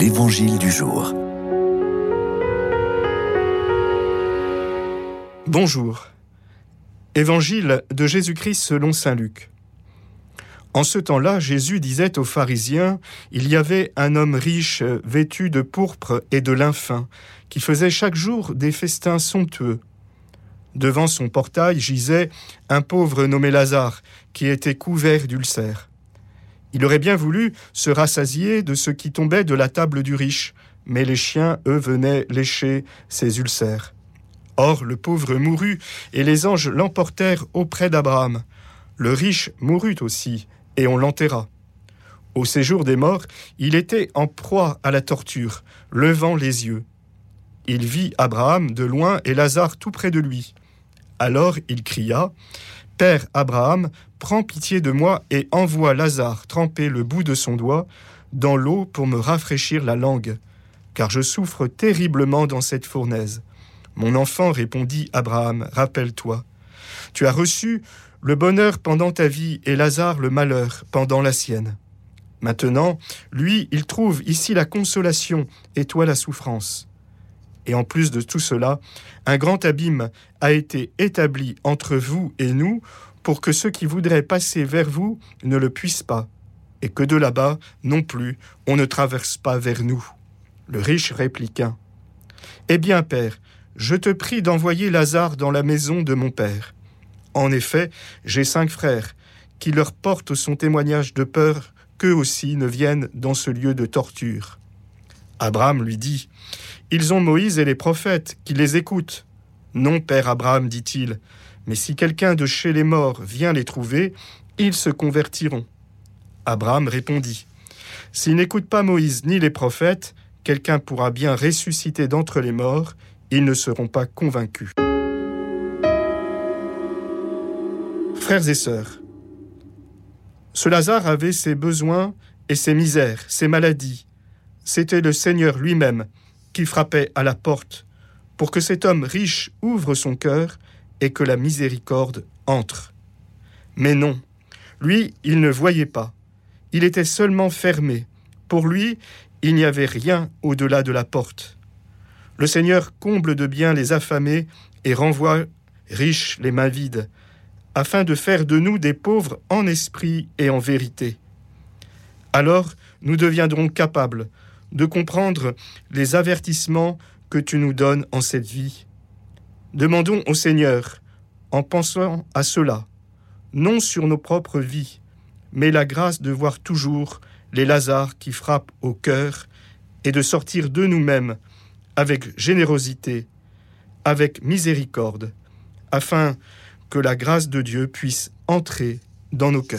L'Évangile du jour. Bonjour. Évangile de Jésus-Christ selon Saint Luc. En ce temps-là, Jésus disait aux pharisiens, Il y avait un homme riche, vêtu de pourpre et de lin fin, qui faisait chaque jour des festins somptueux. Devant son portail gisait un pauvre nommé Lazare, qui était couvert d'ulcères. Il aurait bien voulu se rassasier de ce qui tombait de la table du riche, mais les chiens, eux, venaient lécher ses ulcères. Or le pauvre mourut, et les anges l'emportèrent auprès d'Abraham. Le riche mourut aussi, et on l'enterra. Au séjour des morts, il était en proie à la torture, levant les yeux. Il vit Abraham de loin et Lazare tout près de lui. Alors il cria Père Abraham, prends pitié de moi et envoie Lazare tremper le bout de son doigt dans l'eau pour me rafraîchir la langue, car je souffre terriblement dans cette fournaise. Mon enfant, répondit Abraham, rappelle-toi. Tu as reçu le bonheur pendant ta vie et Lazare le malheur pendant la sienne. Maintenant, lui, il trouve ici la consolation et toi la souffrance. Et en plus de tout cela, un grand abîme a été établi entre vous et nous pour que ceux qui voudraient passer vers vous ne le puissent pas, et que de là-bas, non plus, on ne traverse pas vers nous. Le riche répliqua. Eh bien, Père, je te prie d'envoyer Lazare dans la maison de mon Père. En effet, j'ai cinq frères, qui leur portent son témoignage de peur qu'eux aussi ne viennent dans ce lieu de torture. Abraham lui dit, Ils ont Moïse et les prophètes, qui les écoutent. Non, Père Abraham, dit-il, mais si quelqu'un de chez les morts vient les trouver, ils se convertiront. Abraham répondit, S'ils n'écoutent pas Moïse ni les prophètes, quelqu'un pourra bien ressusciter d'entre les morts, ils ne seront pas convaincus. Frères et sœurs, ce Lazare avait ses besoins et ses misères, ses maladies. C'était le Seigneur lui-même qui frappait à la porte pour que cet homme riche ouvre son cœur et que la miséricorde entre. Mais non, lui, il ne voyait pas. Il était seulement fermé. Pour lui, il n'y avait rien au-delà de la porte. Le Seigneur comble de bien les affamés et renvoie riches les mains vides, afin de faire de nous des pauvres en esprit et en vérité. Alors nous deviendrons capables de comprendre les avertissements que tu nous donnes en cette vie. Demandons au Seigneur, en pensant à cela, non sur nos propres vies, mais la grâce de voir toujours les Lazars qui frappent au cœur et de sortir de nous-mêmes avec générosité, avec miséricorde, afin que la grâce de Dieu puisse entrer dans nos cœurs.